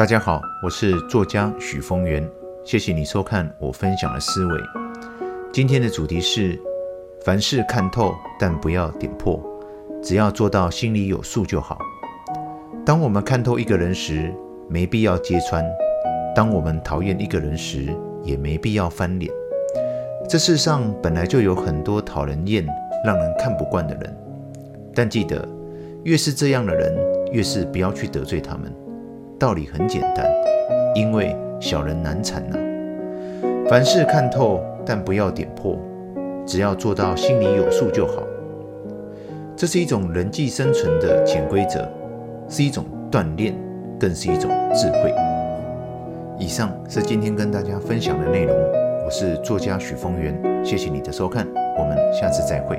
大家好，我是作家许峰源，谢谢你收看我分享的思维。今天的主题是：凡事看透，但不要点破，只要做到心里有数就好。当我们看透一个人时，没必要揭穿；当我们讨厌一个人时，也没必要翻脸。这世上本来就有很多讨人厌、让人看不惯的人，但记得，越是这样的人，越是不要去得罪他们。道理很简单，因为小人难缠呐、凡事看透，但不要点破，只要做到心里有数就好。这是一种人际生存的潜规则，是一种锻炼，更是一种智慧。以上是今天跟大家分享的内容。我是作家许峰源，谢谢你的收看，我们下次再会。